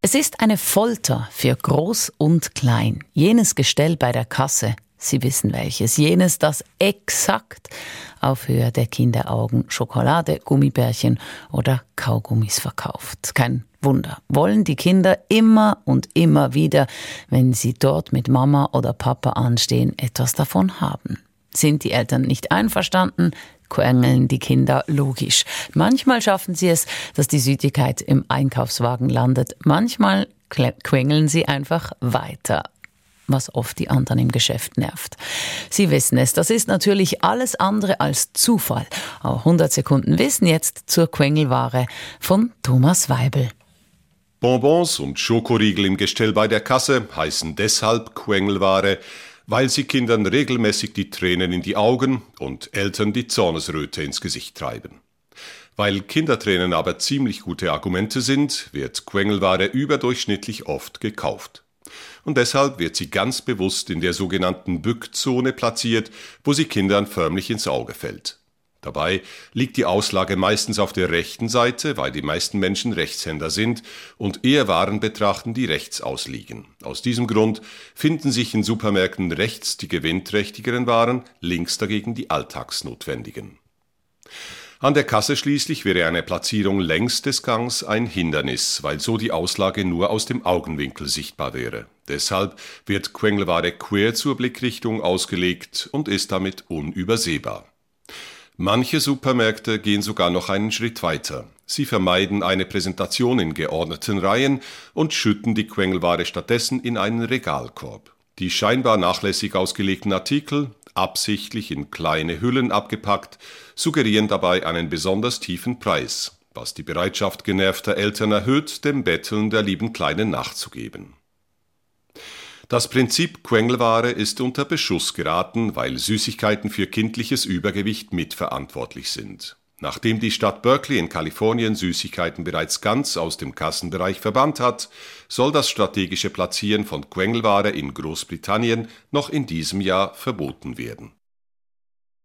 Es ist eine Folter für Groß und Klein. Jenes Gestell bei der Kasse, Sie wissen welches, jenes, das exakt auf Höhe der Kinderaugen Schokolade, Gummibärchen oder Kaugummis verkauft. Kein Wunder. Wollen die Kinder immer und immer wieder, wenn sie dort mit Mama oder Papa anstehen, etwas davon haben. Sind die Eltern nicht einverstanden, quengeln die Kinder logisch. Manchmal schaffen sie es, dass die Süßigkeit im Einkaufswagen landet. Manchmal quengeln sie einfach weiter was oft die anderen im Geschäft nervt. Sie wissen es, das ist natürlich alles andere als Zufall. Aber 100 Sekunden Wissen jetzt zur Quengelware von Thomas Weibel. Bonbons und Schokoriegel im Gestell bei der Kasse heißen deshalb Quengelware, weil sie Kindern regelmäßig die Tränen in die Augen und Eltern die Zornesröte ins Gesicht treiben. Weil Kindertränen aber ziemlich gute Argumente sind, wird Quengelware überdurchschnittlich oft gekauft. Und deshalb wird sie ganz bewusst in der sogenannten Bückzone platziert, wo sie Kindern förmlich ins Auge fällt. Dabei liegt die Auslage meistens auf der rechten Seite, weil die meisten Menschen Rechtshänder sind und eher Waren betrachten, die rechts ausliegen. Aus diesem Grund finden sich in Supermärkten rechts die gewinnträchtigeren Waren, links dagegen die alltagsnotwendigen. An der Kasse schließlich wäre eine Platzierung längs des Gangs ein Hindernis, weil so die Auslage nur aus dem Augenwinkel sichtbar wäre. Deshalb wird Quengelware quer zur Blickrichtung ausgelegt und ist damit unübersehbar. Manche Supermärkte gehen sogar noch einen Schritt weiter. Sie vermeiden eine Präsentation in geordneten Reihen und schütten die Quengelware stattdessen in einen Regalkorb. Die scheinbar nachlässig ausgelegten Artikel, absichtlich in kleine Hüllen abgepackt, suggerieren dabei einen besonders tiefen Preis, was die Bereitschaft genervter Eltern erhöht, dem Betteln der lieben Kleinen nachzugeben. Das Prinzip Quengelware ist unter Beschuss geraten, weil Süßigkeiten für kindliches Übergewicht mitverantwortlich sind. Nachdem die Stadt Berkeley in Kalifornien Süßigkeiten bereits ganz aus dem Kassenbereich verbannt hat, soll das strategische Platzieren von Quengelware in Großbritannien noch in diesem Jahr verboten werden